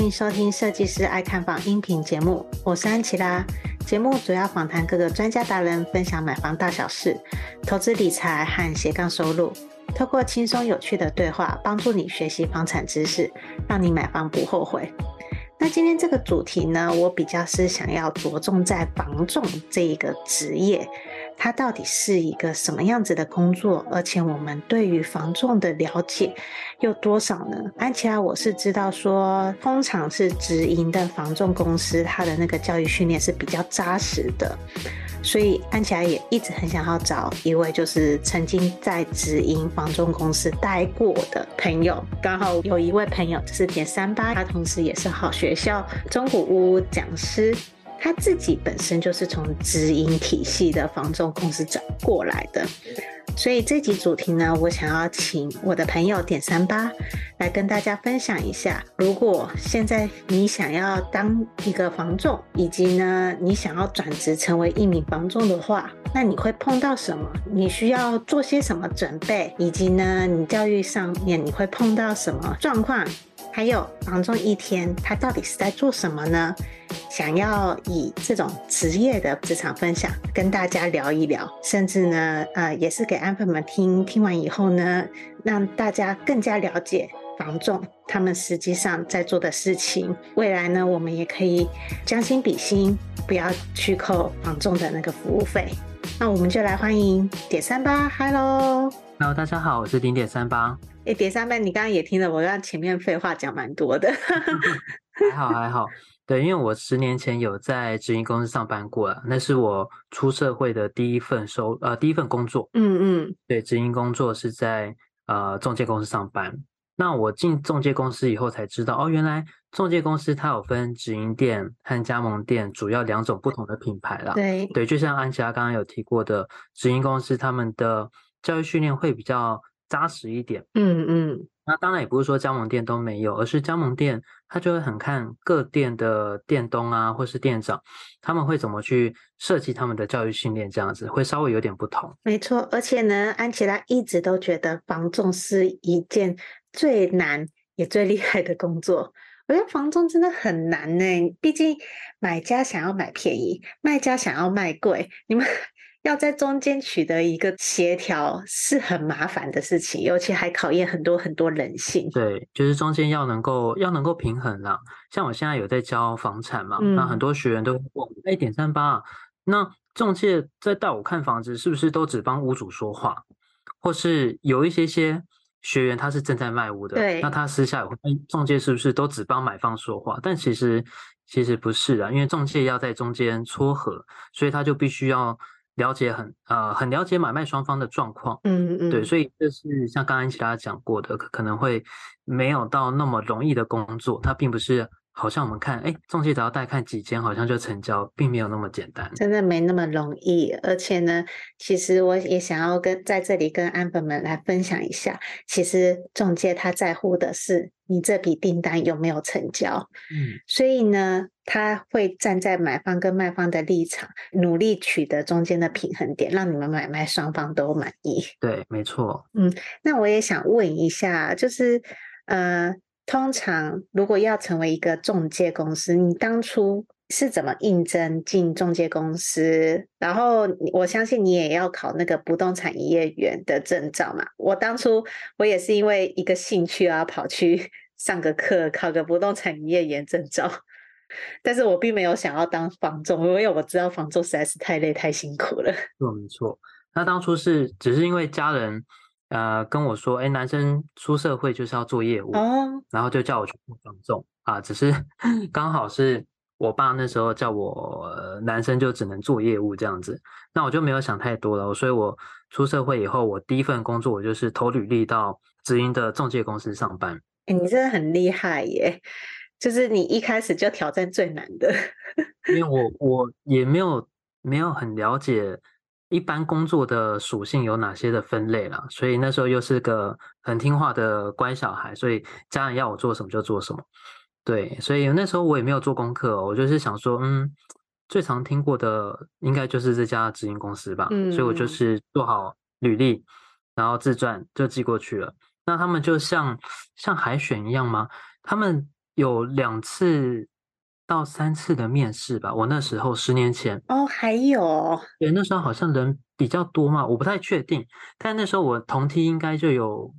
欢迎收听设计师爱看房音频节目，我是安琪拉。节目主要访谈各个专家达人，分享买房大小事、投资理财和斜杠收入，透过轻松有趣的对话，帮助你学习房产知识，让你买房不后悔。那今天这个主题呢，我比较是想要着重在房仲这一个职业。它到底是一个什么样子的工作？而且我们对于房仲的了解有多少呢？安琪拉，我是知道说，通常是直营的房仲公司，它的那个教育训练是比较扎实的，所以安琪拉也一直很想要找一位就是曾经在直营房仲公司待过的朋友。刚好有一位朋友是点三八，他同时也是好学校中古屋讲师。他自己本身就是从直营体系的房仲公司转过来的，所以这集主题呢，我想要请我的朋友点三八来跟大家分享一下，如果现在你想要当一个房仲，以及呢你想要转职成为一名房仲的话，那你会碰到什么？你需要做些什么准备？以及呢你教育上面你会碰到什么状况？还有房仲一天，他到底是在做什么呢？想要以这种职业的职场分享跟大家聊一聊，甚至呢，呃，也是给安粉们听，听完以后呢，让大家更加了解房仲他们实际上在做的事情。未来呢，我们也可以将心比心，不要去扣房仲的那个服务费。那我们就来欢迎点三八，Hello，Hello，大家好，我是零点三八。哎，点三妹，你刚刚也听了，我让前面废话讲蛮多的。还好还好，对，因为我十年前有在直营公司上班过了，那是我出社会的第一份收呃第一份工作。嗯嗯，对，直营工作是在呃中介公司上班。那我进中介公司以后才知道，哦，原来中介公司它有分直营店和加盟店，主要两种不同的品牌啦。对对，就像安琪拉刚刚有提过的，直营公司他们的教育训练会比较。扎实一点，嗯嗯，那当然也不是说加盟店都没有，而是加盟店他就会很看各店的店东啊，或是店长，他们会怎么去设计他们的教育训练，这样子会稍微有点不同。没错，而且呢，安琪拉一直都觉得房仲是一件最难也最厉害的工作。我觉得房仲真的很难呢，毕竟买家想要买便宜，卖家想要卖贵，你们。要在中间取得一个协调是很麻烦的事情，尤其还考验很多很多人性。对，就是中间要能够要能够平衡啦。像我现在有在教房产嘛，嗯、那很多学员都会问：哎，点三八，那中介在带我看房子，是不是都只帮屋主说话？或是有一些些学员他是正在卖屋的，对，那他私下也会问仲介是不是都只帮买方说话？但其实其实不是啊，因为中介要在中间撮合，所以他就必须要。了解很呃很了解买卖双方的状况，嗯嗯，对，所以这是像刚刚其他讲过的，可可能会没有到那么容易的工作，它并不是好像我们看，哎，中介只要带看几间，好像就成交，并没有那么简单，真的没那么容易。而且呢，其实我也想要跟在这里跟安粉们来分享一下，其实中介他在乎的是你这笔订单有没有成交，嗯，所以呢。他会站在买方跟卖方的立场，努力取得中间的平衡点，让你们买卖双方都满意。对，没错。嗯，那我也想问一下，就是呃，通常如果要成为一个中介公司，你当初是怎么应征进中介公司？然后我相信你也要考那个不动产营业员的证照嘛。我当初我也是因为一个兴趣啊，跑去 上个课，考个不动产营业员证照。但是我并没有想要当房仲，因为我知道房仲实在是太累太辛苦了。错，没错。那当初是只是因为家人呃跟我说，哎，男生出社会就是要做业务，哦，然后就叫我去做房仲啊。只是 刚好是我爸那时候叫我男生就只能做业务这样子，那我就没有想太多了。所以我出社会以后，我第一份工作我就是投履历到直营的中介公司上班。欸，你真的很厉害耶！就是你一开始就挑战最难的，因为我我也没有没有很了解一般工作的属性有哪些的分类啦，所以那时候又是个很听话的乖小孩，所以家人要我做什么就做什么。对，所以那时候我也没有做功课哦，我就是想说，嗯，最常听过的应该就是这家直营公司吧，嗯，所以我就是做好履历，然后自传就寄过去了。那他们就像像海选一样吗？他们有两次到三次的面试吧？我那时候十年前哦，还有，对，那时候好像人比较多嘛，我不太确定，但那时候我同梯应该就有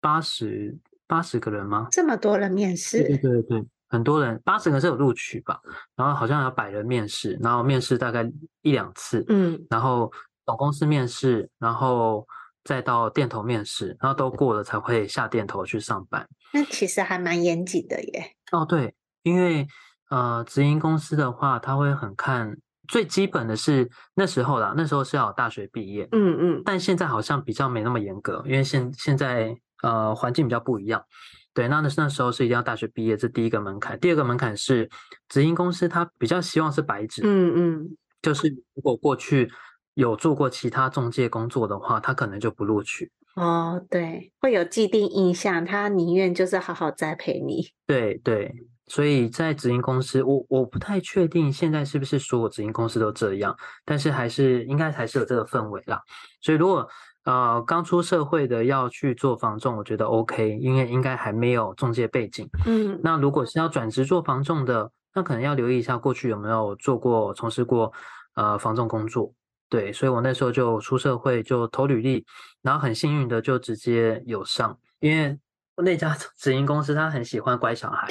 八十。八十个人吗？这么多人面试？对对对对，很多人，八十个是有录取吧？然后好像有百人面试，然后面试大概一两次，嗯，然后总公司面试，然后再到店头面试，然后都过了才会下店头去上班。那其实还蛮严谨的耶。哦，对，因为呃，直营公司的话，他会很看最基本的是那时候啦，那时候是要大学毕业，嗯嗯，但现在好像比较没那么严格，因为现现在。呃，环境比较不一样，对，那那那时候是一定要大学毕业，这第一个门槛。第二个门槛是直营公司，他比较希望是白纸，嗯嗯，就是如果过去有做过其他中介工作的话，他可能就不录取。哦，对，会有既定印象，他宁愿就是好好栽培你。对对，所以在直营公司，我我不太确定现在是不是所有直营公司都这样，但是还是应该还是有这个氛围啦。所以如果呃，刚出社会的要去做房仲，我觉得 OK，因为应该还没有中介背景。嗯，那如果是要转职做房仲的，那可能要留意一下过去有没有做过、从事过呃房仲工作。对，所以我那时候就出社会就投履历，然后很幸运的就直接有上，因为那家直营公司他很喜欢乖小孩，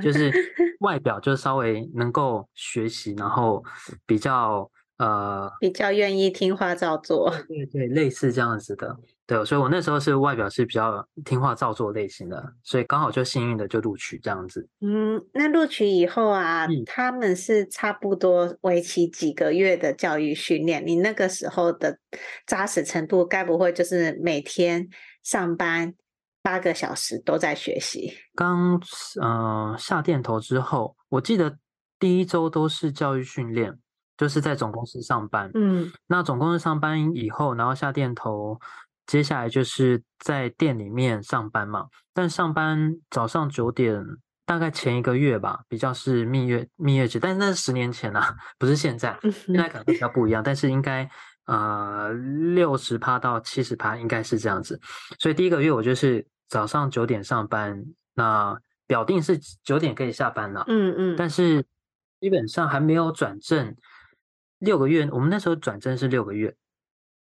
就 是外表就稍微能够学习，然后比较。呃，比较愿意听话照做，对对，类似这样子的，对，所以我那时候是外表是比较听话照做类型的，所以刚好就幸运的就录取这样子。嗯，那录取以后啊，嗯、他们是差不多为期几个月的教育训练，你那个时候的扎实程度，该不会就是每天上班八个小时都在学习？刚呃下店头之后，我记得第一周都是教育训练。就是在总公司上班，嗯，那总公司上班以后，然后下店头，接下来就是在店里面上班嘛。但上班早上九点，大概前一个月吧，比较是蜜月蜜月期，但是那是十年前啊，不是现在，现在可能比较不一样。但是应该呃六十趴到七十趴应该是这样子。所以第一个月我就是早上九点上班，那表定是九点可以下班了，嗯嗯，但是基本上还没有转正。六个月，我们那时候转正是六个月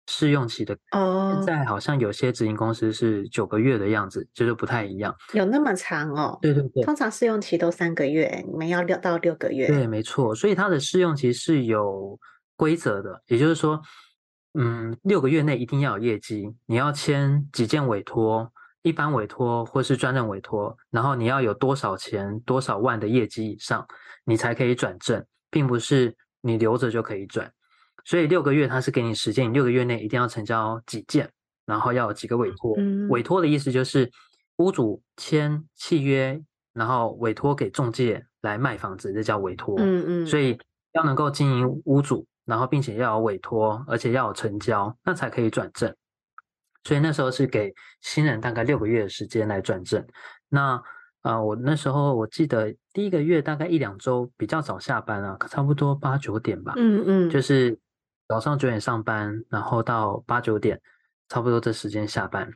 试用期的。哦，现在好像有些直营公司是九个月的样子，就是不太一样。有那么长哦？对对对，通常试用期都三个月，你们要六到六个月。对，没错。所以它的试用期是有规则的，也就是说，嗯，六个月内一定要有业绩，你要签几件委托，一般委托或是专任委托，然后你要有多少钱、多少万的业绩以上，你才可以转正，并不是。你留着就可以转，所以六个月他是给你时间，你六个月内一定要成交几件，然后要有几个委托。嗯、委托的意思就是屋主签契约，然后委托给中介来卖房子，这叫委托。嗯嗯。所以要能够经营屋主，然后并且要有委托，而且要有成交，那才可以转正。所以那时候是给新人大概六个月的时间来转正。那啊、呃，我那时候我记得第一个月大概一两周比较早下班啊，差不多八九点吧。嗯嗯，就是早上九点上班，然后到八九点，差不多这时间下班。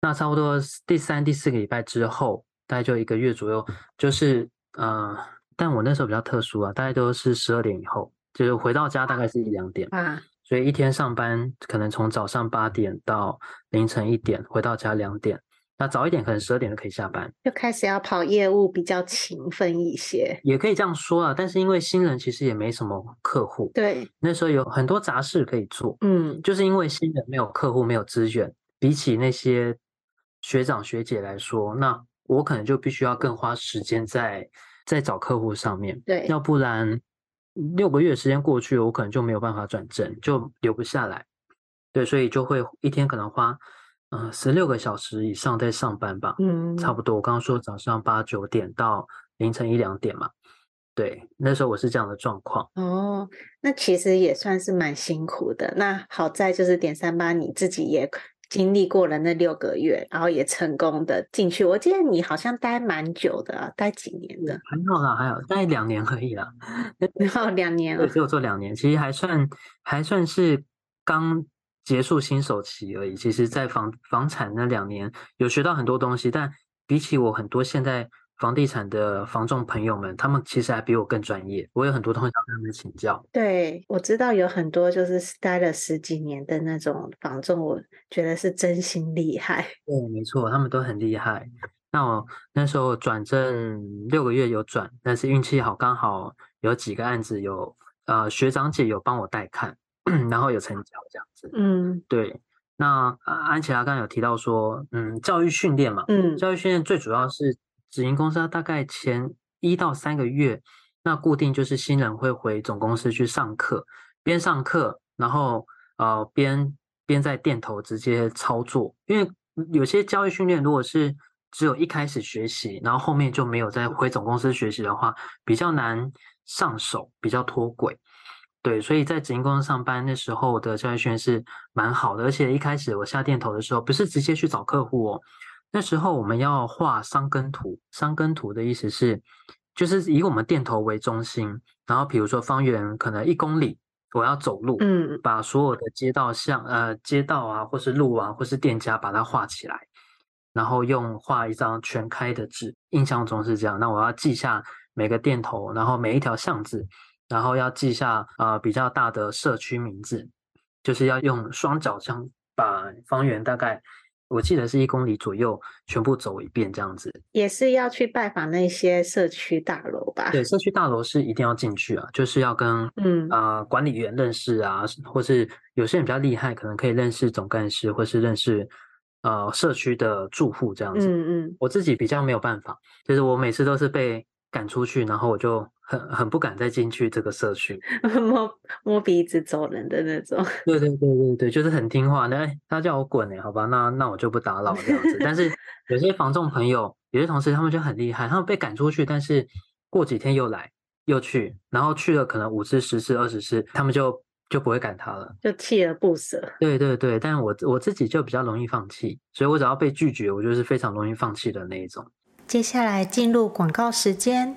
那差不多第三、第四个礼拜之后，大概就一个月左右，就是呃，但我那时候比较特殊啊，大概都是十二点以后，就是回到家大概是一两点啊，所以一天上班可能从早上八点到凌晨一点，回到家两点。那早一点可能十二点就可以下班，就开始要跑业务，比较勤奋一些，也可以这样说啊。但是因为新人其实也没什么客户，对，那时候有很多杂事可以做，嗯，就是因为新人没有客户，没有资源，比起那些学长学姐来说，那我可能就必须要更花时间在在找客户上面，对，要不然六个月时间过去，我可能就没有办法转正，就留不下来。对，所以就会一天可能花嗯十六个小时以上在上班吧，嗯，差不多。我刚刚说早上八九点到凌晨一两点嘛，对，那时候我是这样的状况。哦，那其实也算是蛮辛苦的。那好在就是点三八你自己也。经历过了那六个月，然后也成功的进去。我记得你好像待蛮久的啊，待几年的？还好啦，还好，待两年而已啦。然后两年了，对，只有做两年，其实还算还算是刚结束新手期而已。其实，在房房产那两年有学到很多东西，但比起我很多现在。房地产的房仲朋友们，他们其实还比我更专业。我有很多东西要跟他们请教。对，我知道有很多就是待了十几年的那种房仲，我觉得是真心厉害。对，没错，他们都很厉害。那我那时候转正六个月有转，但是运气好，刚好有几个案子有呃学长姐有帮我带看，然后有成交这样子。嗯，对。那安琪拉刚刚有提到说，嗯，教育训练嘛，嗯，教育训练最主要是。直营公司大概前一到三个月，那固定就是新人会回总公司去上课，边上课，然后呃边边在店头直接操作。因为有些交易训练如果是只有一开始学习，然后后面就没有再回总公司学习的话，比较难上手，比较脱轨。对，所以在直营公司上班那时候的教育训练是蛮好的，而且一开始我下店头的时候，不是直接去找客户哦。那时候我们要画三根图，三根图的意思是，就是以我们店头为中心，然后比如说方圆可能一公里，我要走路，嗯，把所有的街道像呃街道啊，或是路啊，或是店家把它画起来，然后用画一张全开的纸，印象中是这样。那我要记下每个店头，然后每一条巷子，然后要记下呃比较大的社区名字，就是要用双脚这样把方圆大概。我记得是一公里左右，全部走一遍这样子，也是要去拜访那些社区大楼吧？对，社区大楼是一定要进去啊，就是要跟嗯啊、呃、管理员认识啊，或是有些人比较厉害，可能可以认识总干事，或是认识呃社区的住户这样子。嗯嗯，我自己比较没有办法，就是我每次都是被赶出去，然后我就。很很不敢再进去这个社区，摸摸鼻子走人的那种。对对对对对，就是很听话。那他叫我滚哎，好吧，那那我就不打扰这样子。但是 有些房仲朋友，有些同事他们就很厉害，他们被赶出去，但是过几天又来又去，然后去了可能五次、十次、二十次，他们就就不会赶他了，就锲而不舍。对对对，但我我自己就比较容易放弃，所以我只要被拒绝，我就是非常容易放弃的那一种。接下来进入广告时间。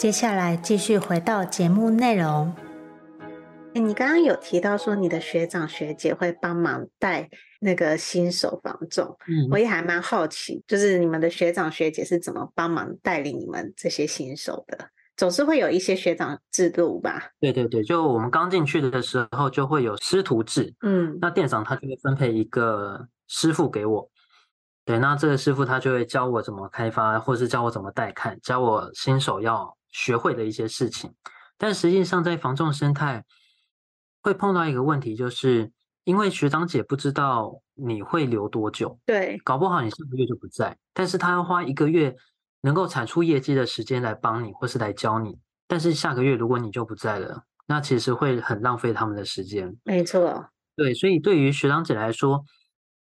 接下来继续回到节目内容。你刚刚有提到说你的学长学姐会帮忙带那个新手房仲，嗯，我也还蛮好奇，就是你们的学长学姐是怎么帮忙带领你们这些新手的？总是会有一些学长制度吧？对对对，就我们刚进去的时候就会有师徒制，嗯，那店长他就会分配一个师傅给我，对，那这个师傅他就会教我怎么开发，或是教我怎么带看，教我新手要学会的一些事情。但实际上在防重生态。会碰到一个问题，就是因为学长姐不知道你会留多久，对，搞不好你下个月就不在，但是他要花一个月能够产出业绩的时间来帮你，或是来教你，但是下个月如果你就不在了，那其实会很浪费他们的时间。没错，对，所以对于学长姐来说，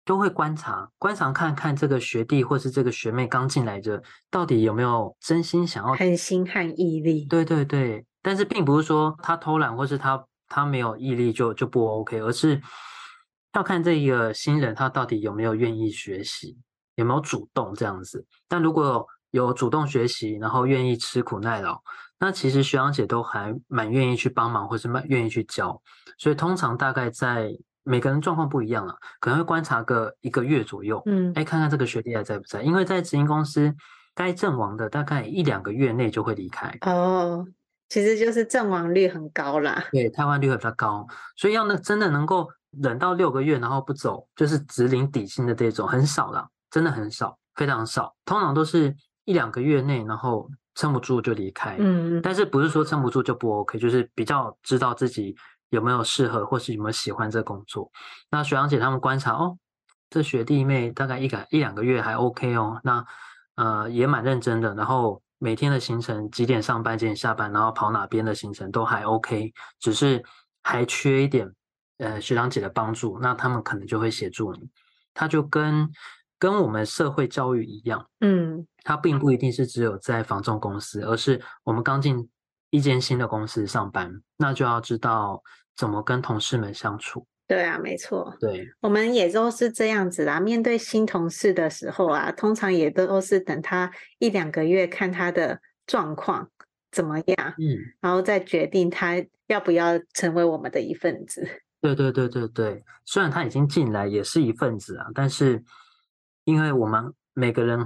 都会观察，观察看看这个学弟或是这个学妹刚进来的，到底有没有真心想要，恒心和毅力。对对对，但是并不是说他偷懒或是他。他没有毅力就就不 OK，而是要看这一个新人他到底有没有愿意学习，有没有主动这样子。但如果有主动学习，然后愿意吃苦耐劳，那其实学长姐都还蛮愿意去帮忙，或是蛮愿意去教。所以通常大概在每个人状况不一样了，可能会观察个一个月左右，嗯，哎，看看这个学弟还在不在，因为在直营公司该阵亡的大概一两个月内就会离开。哦。其实就是阵亡率很高啦，对，汰换率会比较高，所以要那真的能够忍到六个月然后不走，就是只领底薪的这种很少啦，真的很少，非常少，通常都是一两个月内然后撑不住就离开，嗯，但是不是说撑不住就不 OK，就是比较知道自己有没有适合或是有没有喜欢这工作。那学长姐他们观察哦，这学弟妹大概一个一两个月还 OK 哦，那呃也蛮认真的，然后。每天的行程几点上班几点下班，然后跑哪边的行程都还 OK，只是还缺一点呃学长姐的帮助，那他们可能就会协助你。他就跟跟我们社会教育一样，嗯，他并不一定是只有在房仲公司，而是我们刚进一间新的公司上班，那就要知道怎么跟同事们相处。对啊，没错。对，我们也都是这样子啦。面对新同事的时候啊，通常也都是等他一两个月，看他的状况怎么样，嗯，然后再决定他要不要成为我们的一份子。对对对对对，虽然他已经进来也是一份子啊，但是因为我们每个人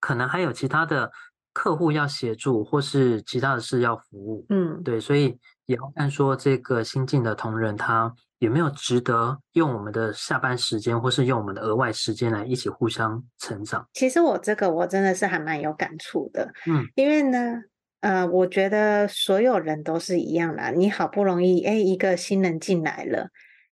可能还有其他的客户要协助，或是其他的事要服务，嗯，对，所以也要看说这个新进的同仁他。有没有值得用我们的下班时间，或是用我们的额外时间来一起互相成长？其实我这个我真的是还蛮有感触的，嗯，因为呢，呃，我觉得所有人都是一样啦。你好不容易，哎，一个新人进来了，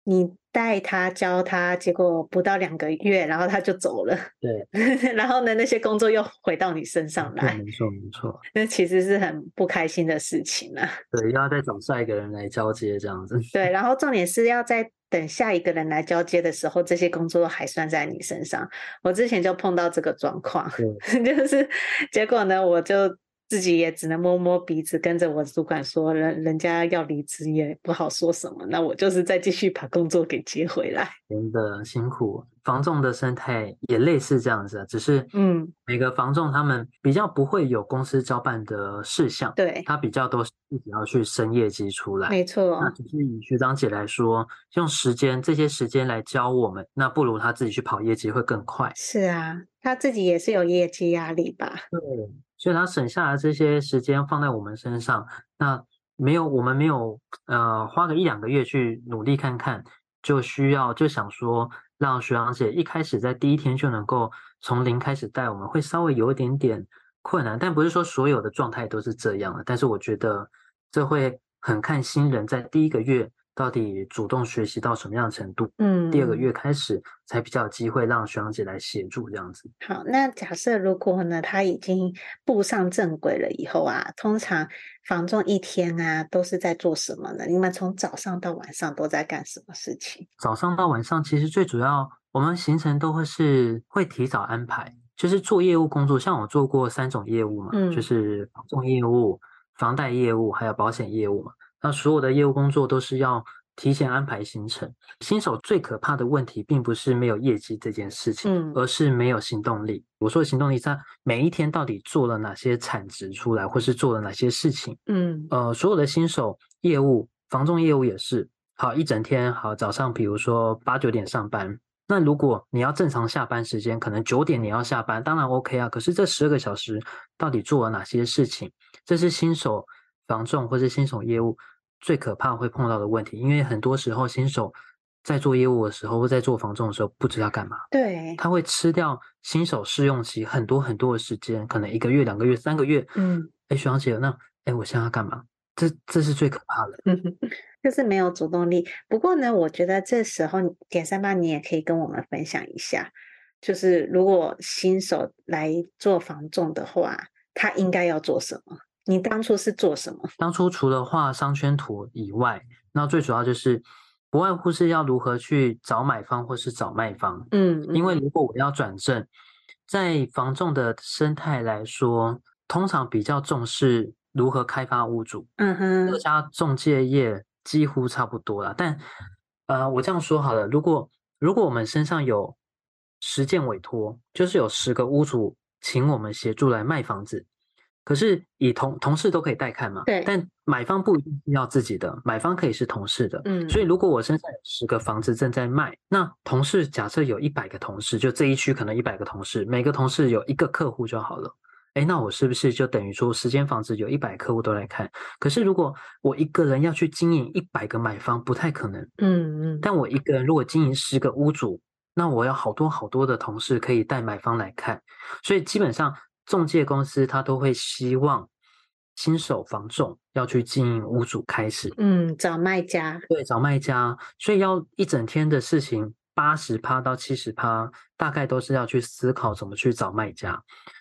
你。带他教他，结果不到两个月，然后他就走了。对，然后呢，那些工作又回到你身上来。没错，没错。那其实是很不开心的事情啊。对，要再找下一个人来交接这样子。对，然后重点是要在等下一个人来交接的时候，这些工作还算在你身上。我之前就碰到这个状况，就是结果呢，我就。自己也只能摸摸鼻子，跟着我主管说，人人家要离职也不好说什么，那我就是再继续把工作给接回来。真的辛苦，房仲的生态也类似这样子，只是嗯，每个房仲他们比较不会有公司交办的事项，对，他比较都是自己要去升业绩出来。没错，那只是以学长姐来说，用时间这些时间来教我们，那不如他自己去跑业绩会更快。是啊，他自己也是有业绩压力吧？对。所以他省下来这些时间放在我们身上，那没有我们没有呃花个一两个月去努力看看，就需要就想说让学长姐一开始在第一天就能够从零开始带我们，会稍微有一点点困难，但不是说所有的状态都是这样的，但是我觉得这会很看新人在第一个月。到底主动学习到什么样的程度？嗯，第二个月开始才比较有机会让学长姐来协助这样子。好，那假设如果呢，他已经步上正轨了以后啊，通常房仲一天啊都是在做什么呢？你们从早上到晚上都在干什么事情？早上到晚上其实最主要，我们行程都会是会提早安排，就是做业务工作。像我做过三种业务嘛，嗯，就是房仲业务、房贷业务还有保险业务嘛。那所有的业务工作都是要提前安排行程。新手最可怕的问题，并不是没有业绩这件事情，嗯，而是没有行动力。我说的行动力，在每一天到底做了哪些产值出来，或是做了哪些事情？嗯，呃，所有的新手业务，房仲业务也是，好，一整天，好，早上比如说八九点上班，那如果你要正常下班时间，可能九点你要下班，当然 OK 啊。可是这十二个小时到底做了哪些事情？这是新手。房仲或是新手业务最可怕会碰到的问题，因为很多时候新手在做业务的时候，或在做防重的时候，不知道干嘛。对，他会吃掉新手试用期很多很多的时间，可能一个月、两个月、三个月。嗯，哎，学长姐，那哎，我现在要干嘛？这这是最可怕的，就是没有主动力。不过呢，我觉得这时候点三八，你也可以跟我们分享一下，就是如果新手来做防重的话，他应该要做什么？你当初是做什么？当初除了画商圈图以外，那最主要就是不外乎是要如何去找买方或是找卖方。嗯，因为如果我要转正，在房仲的生态来说，通常比较重视如何开发屋主。嗯哼，各家中介业几乎差不多了。但呃，我这样说好了，如果如果我们身上有十件委托，就是有十个屋主请我们协助来卖房子。可是以同同事都可以带看嘛？对。但买方不一定要自己的，买方可以是同事的。嗯。所以如果我身上有十个房子正在卖，那同事假设有一百个同事，就这一区可能一百个同事，每个同事有一个客户就好了。哎，那我是不是就等于说十间房子有一百客户都来看？可是如果我一个人要去经营一百个买方，不太可能。嗯嗯。但我一个人如果经营十个屋主，那我要好多好多的同事可以带买方来看，所以基本上。仲介公司他都会希望新手房仲要去经营屋主开始，嗯，找卖家，对，找卖家，所以要一整天的事情，八十趴到七十趴，大概都是要去思考怎么去找卖家。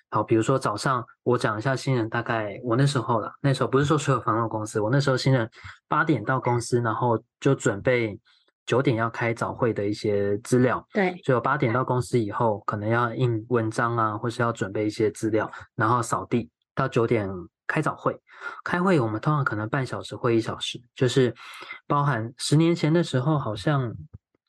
好，比如说早上我讲一下新人，大概我那时候啦，那时候不是说所有房仲公司，我那时候新人八点到公司，然后就准备。九点要开早会的一些资料，对，所以我八点到公司以后，可能要印文章啊，或是要准备一些资料，然后扫地。到九点开早会，开会我们通常可能半小时或一小时，就是包含十年前的时候，好像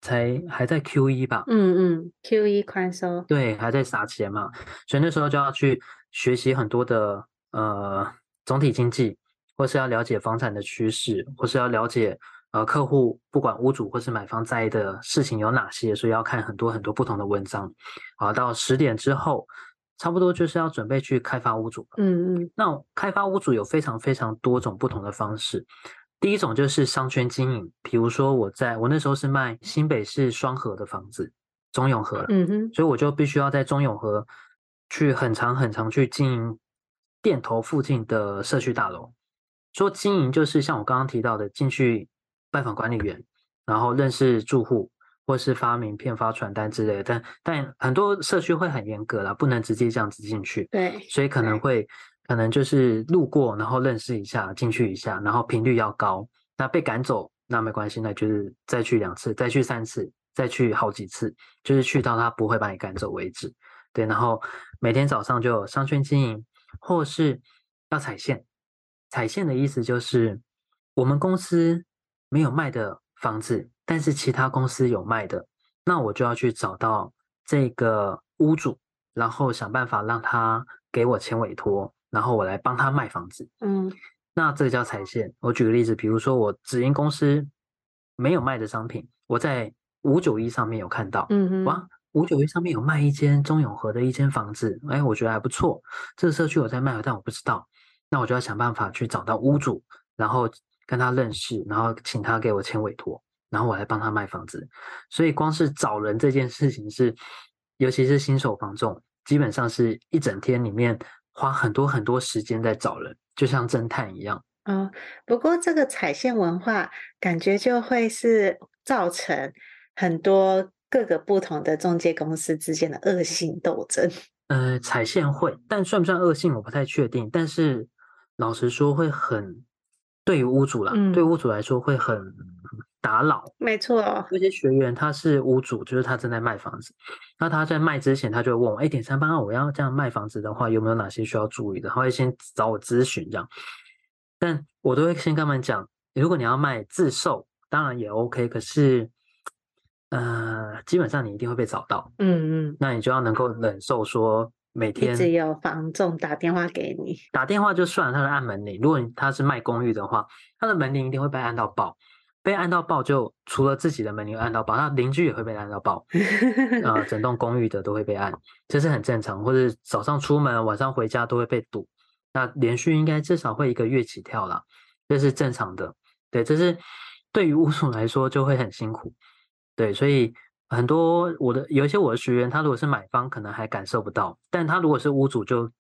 才还在 Q 一吧，嗯嗯，Q 一宽松，对，还在撒钱嘛，所以那时候就要去学习很多的呃总体经济，或是要了解房产的趋势，或是要了解。呃，客户不管屋主或是买方在意的事情有哪些，所以要看很多很多不同的文章。好，到十点之后，差不多就是要准备去开发屋主。嗯嗯。那开发屋主有非常非常多种不同的方式。第一种就是商圈经营，比如说我在我那时候是卖新北市双河的房子，中永和。嗯哼。所以我就必须要在中永和去很长很长去经营店头附近的社区大楼。说经营就是像我刚刚提到的进去。拜访管理员，然后认识住户，或是发名片、发传单之类的。但但很多社区会很严格啦，不能直接这样子进去。对，所以可能会可能就是路过，然后认识一下，进去一下，然后频率要高。那被赶走那没关系，那就是再去两次，再去三次，再去好几次，就是去到他不会把你赶走为止。对，然后每天早上就有商圈经营，或是要踩线。踩线的意思就是我们公司。没有卖的房子，但是其他公司有卖的，那我就要去找到这个屋主，然后想办法让他给我签委托，然后我来帮他卖房子。嗯，那这个叫踩线。我举个例子，比如说我直营公司没有卖的商品，我在五九一上面有看到，嗯嗯，哇，五九一上面有卖一间中永和的一间房子，哎，我觉得还不错。这个社区有在卖，但我不知道。那我就要想办法去找到屋主，然后跟他认识，然后请他给我签委托，然后我来帮他卖房子。所以光是找人这件事情是，尤其是新手房仲，基本上是一整天里面花很多很多时间在找人，就像侦探一样。哦，不过这个踩线文化感觉就会是造成很多各个不同的中介公司之间的恶性斗争。呃，踩线会，但算不算恶性我不太确定，但是。老实说，会很对于屋主啦，嗯、对屋主来说会很打扰。没错，有些学员他是屋主，就是他正在卖房子，那他在卖之前，他就会问我：哎，点三八二，我要这样卖房子的话，有没有哪些需要注意的？他会先找我咨询这样，但我都会先跟他们讲，如果你要卖自售，当然也 OK，可是呃，基本上你一定会被找到。嗯嗯，那你就要能够忍受说。每天只有房仲打电话给你，打电话就算了，他的按门铃。如果他是卖公寓的话，他的门铃一定会被按到爆，被按到爆就除了自己的门铃按到爆，那邻居也会被按到爆，啊、呃，整栋公寓的都会被按，这是很正常。或者早上出门，晚上回家都会被堵，那连续应该至少会一个月起跳啦，这是正常的。对，这是对于屋主来说就会很辛苦，对，所以。很多我的有一些我的学员，他如果是买方，可能还感受不到，但他如果是屋主，就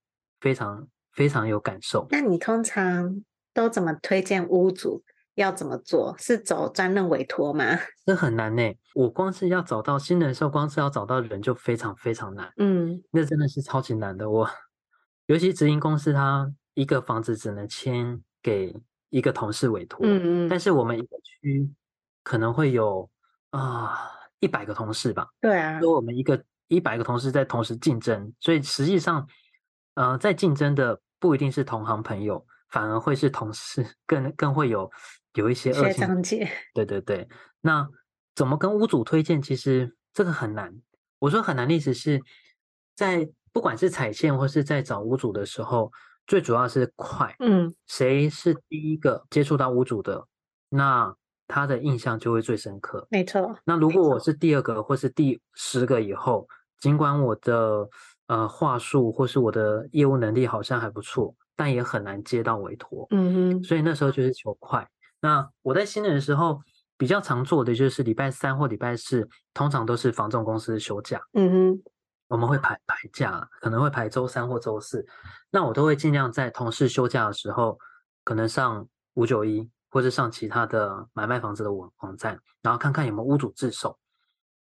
非常非常有感受。那你通常都怎么推荐屋主要怎么做？是走专任委托吗？这很难呢。我光是要找到新人的时候，光是要找到人就非常非常难。嗯，那真的是超级难的。我尤其直营公司，他一个房子只能签给一个同事委托。嗯嗯。但是我们一个区可能会有啊。呃一百个同事吧，对啊，说我们一个一百个同事在同时竞争，所以实际上，呃，在竞争的不一定是同行朋友，反而会是同事，更更会有有一些恶性。对对对，那怎么跟屋主推荐？其实这个很难。我说很难的意思是在不管是踩线或是在找屋主的时候，最主要是快。嗯，谁是第一个接触到屋主的？那。他的印象就会最深刻。没错。那如果我是第二个或是第十个以后，尽管我的呃话术或是我的业务能力好像还不错，但也很难接到委托。嗯哼。所以那时候就是求快。那我在新人的时候比较常做的就是礼拜三或礼拜四，通常都是房仲公司休假。嗯哼。我们会排排假，可能会排周三或周四。那我都会尽量在同事休假的时候，可能上五九一。或者上其他的买卖房子的网网站，然后看看有没有屋主自首。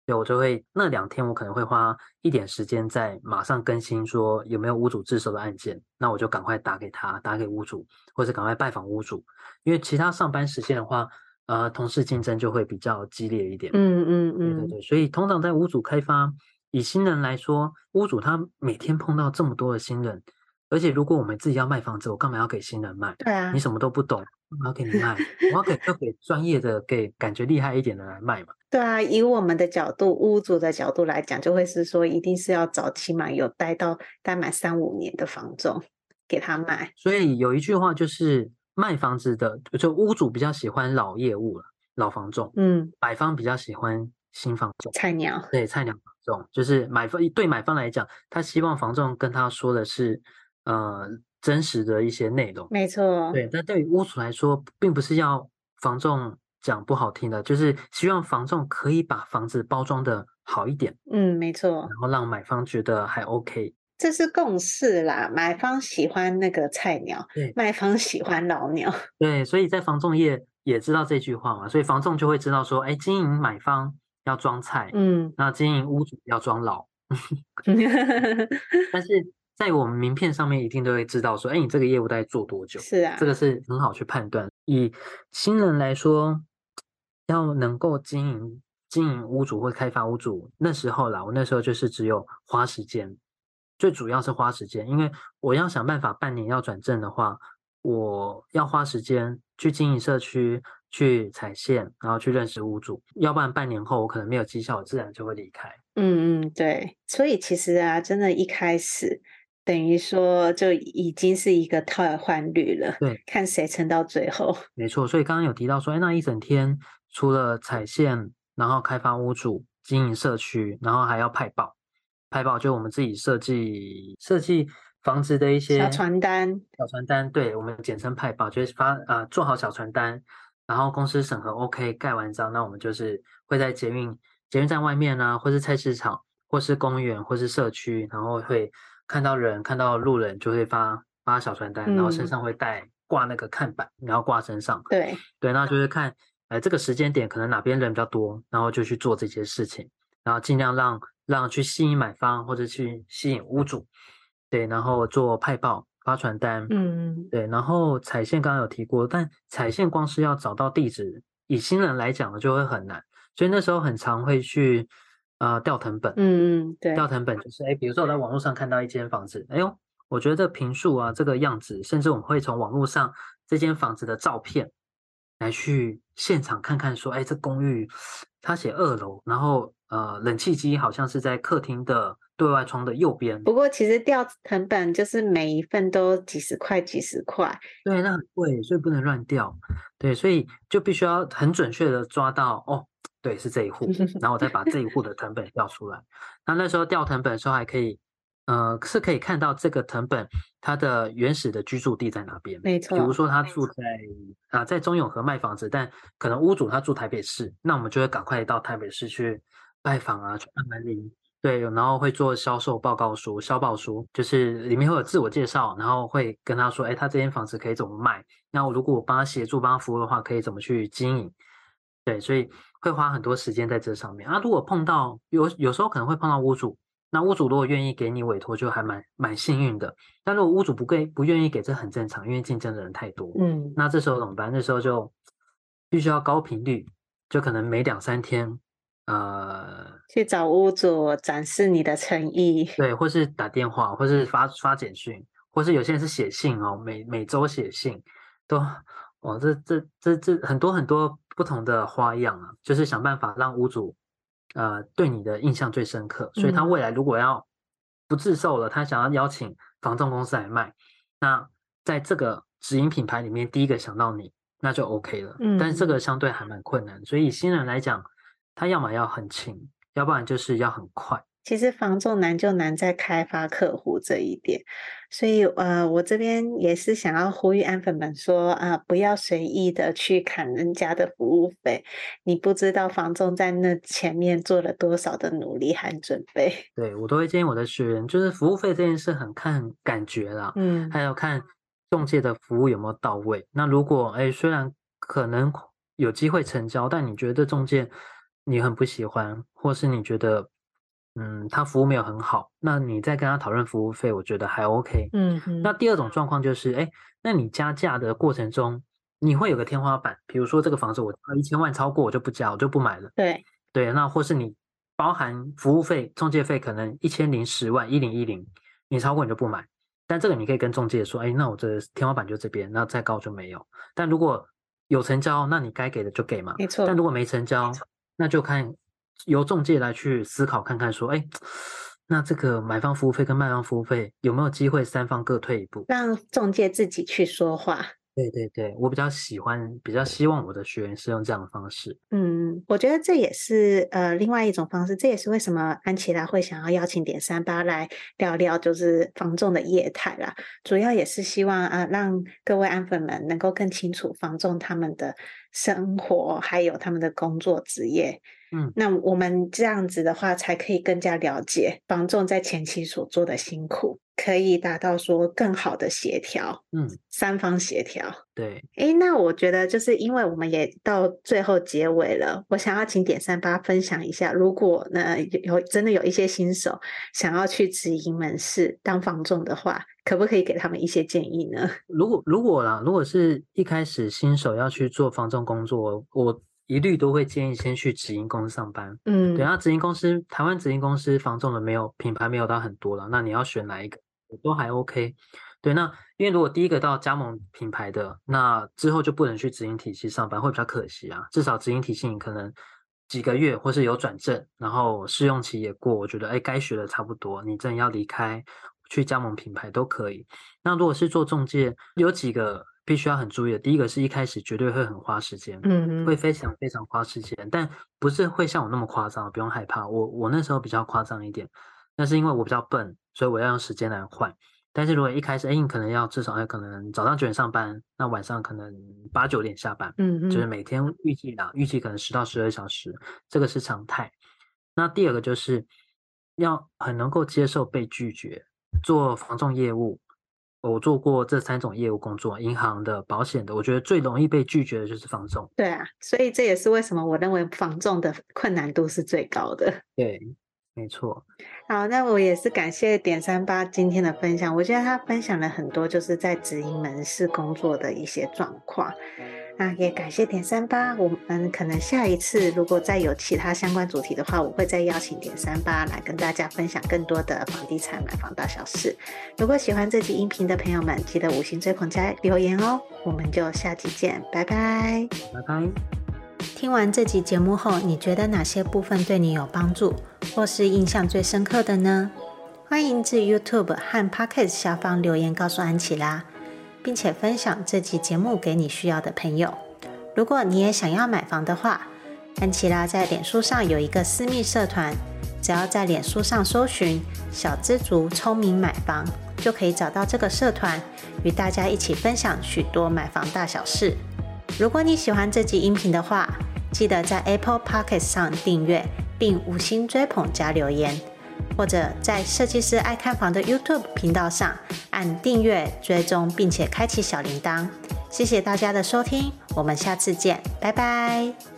对，我就会那两天，我可能会花一点时间在马上更新，说有没有屋主自首的案件。那我就赶快打给他，打给屋主，或者赶快拜访屋主。因为其他上班时间的话，呃，同事竞争就会比较激烈一点。嗯嗯嗯，对对对。所以通常在屋主开发，以新人来说，屋主他每天碰到这么多的新人，而且如果我们自己要卖房子，我干嘛要给新人卖？对啊，你什么都不懂。我要给你卖，我要给就给专业的，给感觉厉害一点的来卖嘛。对啊，以我们的角度，屋主的角度来讲，就会是说，一定是要找起码有待到待满三五年的房仲给他卖。所以有一句话就是，卖房子的就屋主比较喜欢老业务了，老房仲。嗯，买方比较喜欢新房仲，菜鸟。对，菜鸟房仲就是买方，对买方来讲，他希望房仲跟他说的是，呃。真实的一些内容，没错。对，但对于屋主来说，并不是要房仲讲不好听的，就是希望房仲可以把房子包装的好一点。嗯，没错。然后让买方觉得还 OK。这是共识啦，买方喜欢那个菜鸟，对，卖方喜欢老鸟。对，所以在房仲业也知道这句话嘛，所以房仲就会知道说，哎，经营买方要装菜，嗯，那经营屋主要装老。但是。在我们名片上面一定都会知道说，哎，你这个业务大概做多久？是啊，这个是很好去判断。以新人来说，要能够经营经营屋主或开发屋主，那时候啦，我那时候就是只有花时间，最主要是花时间，因为我要想办法半年要转正的话，我要花时间去经营社区，去踩线，然后去认识屋主，要不然半年后我可能没有绩效，我自然就会离开。嗯嗯，对，所以其实啊，真的，一开始。等于说就已经是一个套换率了，对，看谁撑到最后。没错，所以刚刚有提到说，哎，那一整天除了踩线，然后开发屋主，经营社区，然后还要派报，派报就我们自己设计设计房子的一些小传单，小传单，对，我们简称派报，就是发呃做好小传单，然后公司审核 OK，盖完章，那我们就是会在捷运捷运站外面呢，或是菜市场，或是公园，或是社区，然后会看到人，看到路人就会发发小传单，然后身上会带挂那个看板，然后挂身上，对。对，那就是看。哎，这个时间点可能哪边人比较多，然后就去做这些事情，然后尽量让让去吸引买方或者去吸引屋主，对，然后做派报发传单，嗯，对，然后踩线刚刚有提过，但踩线光是要找到地址，以新人来讲呢就会很难，所以那时候很常会去呃调藤本，嗯嗯，对，调藤本就是哎，比如说我在网络上看到一间房子，哎呦，我觉得这平数啊这个样子，甚至我们会从网络上这间房子的照片。来去现场看看，说，哎，这公寓他写二楼，然后呃，冷气机好像是在客厅的对外窗的右边。不过其实调藤本就是每一份都几十块，几十块。对，那很贵，所以不能乱调。对，所以就必须要很准确的抓到，哦，对，是这一户，然后我再把这一户的藤本调出来。那那时候调藤本的时候还可以。呃，是可以看到这个藤本它的原始的居住地在哪边。没错，比如说他住在啊、呃，在中永和卖房子，但可能屋主他住台北市，那我们就会赶快到台北市去拜访啊，去按门铃。对，然后会做销售报告书、销报书，就是里面会有自我介绍，然后会跟他说，哎，他这间房子可以怎么卖？那我如果我帮他协助、帮他服务的话，可以怎么去经营？对，所以会花很多时间在这上面啊。如果碰到有有时候可能会碰到屋主。那屋主如果愿意给你委托，就还蛮蛮幸运的。但如果屋主不给，不愿意给，这很正常，因为竞争的人太多。嗯，那这时候怎么办？那时候就必须要高频率，就可能每两三天，呃，去找屋主展示你的诚意。对，或是打电话，或是发发简讯，或是有些人是写信哦，每每周写信，都哦，这这这这很多很多不同的花样啊，就是想办法让屋主。呃，对你的印象最深刻，所以他未来如果要不自售了，嗯、他想要邀请房仲公司来卖，那在这个直营品牌里面，第一个想到你，那就 OK 了。嗯，但是这个相对还蛮困难，所以以新人来讲，他要么要很勤，要不然就是要很快。其实房仲难就难在开发客户这一点，所以呃，我这边也是想要呼吁安粉们说啊、呃，不要随意的去砍人家的服务费，你不知道房仲在那前面做了多少的努力和准备。对，我都会建议我的学员，就是服务费这件事很看感觉啦，嗯，还有看中介的服务有没有到位。那如果哎，虽然可能有机会成交，但你觉得中介你很不喜欢，或是你觉得。嗯，他服务没有很好，那你再跟他讨论服务费，我觉得还 OK。嗯嗯，那第二种状况就是，哎，那你加价的过程中，你会有个天花板，比如说这个房子我一千万超过我就不加，我就不买了。对对，那或是你包含服务费、中介费，可能一千零十万一零一零，你超过你就不买。但这个你可以跟中介说，哎，那我这天花板就这边，那再高就没有。但如果有成交，那你该给的就给嘛。没错。但如果没成交，那就看。由中介来去思考看看，说，哎，那这个买方服务费跟卖方服务费有没有机会三方各退一步，让中介自己去说话。对对对，我比较喜欢，比较希望我的学员是用这样的方式。嗯，我觉得这也是呃另外一种方式，这也是为什么安琪拉会想要邀请点三八来聊聊，就是房仲的业态啦。主要也是希望啊、呃，让各位安粉们能够更清楚房仲他们的生活，还有他们的工作职业。嗯，那我们这样子的话，才可以更加了解房仲在前期所做的辛苦，可以达到说更好的协调，嗯，三方协调。对，哎，那我觉得就是因为我们也到最后结尾了，我想要请点三八分享一下，如果呢有真的有一些新手想要去直营门市当房仲的话，可不可以给他们一些建议呢？如果如果啦，如果是一开始新手要去做房仲工作，我。一律都会建议先去直营公司上班。嗯，对啊，直营公司，台湾直营公司房仲的没有品牌没有到很多了，那你要选哪一个都还 OK。对，那因为如果第一个到加盟品牌的，那之后就不能去直营体系上班，会比较可惜啊。至少直营体系你可能几个月或是有转正，然后试用期也过，我觉得哎，该学的差不多，你真要离开去加盟品牌都可以。那如果是做中介，有几个。必须要很注意的，第一个是一开始绝对会很花时间，嗯，会非常非常花时间，但不是会像我那么夸张，不用害怕。我我那时候比较夸张一点，那是因为我比较笨，所以我要用时间来换。但是如果一开始，哎，你可能要至少要可能早上九点上班，那晚上可能八九点下班，嗯，就是每天预计的，预计可能十到十二小时，这个是常态。那第二个就是要很能够接受被拒绝。做房仲业务，我做过这三种业务工作，银行的、保险的，我觉得最容易被拒绝的就是房仲。对啊，所以这也是为什么我认为房仲的困难度是最高的。对。没错，好，那我也是感谢点三八今天的分享。我觉得他分享了很多就是在直营门市工作的一些状况。那也感谢点三八，我们可能下一次如果再有其他相关主题的话，我会再邀请点三八来跟大家分享更多的房地产买房大小事。如果喜欢这集音频的朋友们，记得五星追捧加留言哦。我们就下集见，拜拜，拜拜。听完这集节目后，你觉得哪些部分对你有帮助，或是印象最深刻的呢？欢迎至 YouTube 和 Podcast 下方留言告诉安琪拉，并且分享这集节目给你需要的朋友。如果你也想要买房的话，安琪拉在脸书上有一个私密社团，只要在脸书上搜寻“小知足聪明买房”，就可以找到这个社团，与大家一起分享许多买房大小事。如果你喜欢这集音频的话，记得在 Apple Podcast 上订阅并五星追捧加留言，或者在设计师爱看房的 YouTube 频道上按订阅追踪，并且开启小铃铛。谢谢大家的收听，我们下次见，拜拜。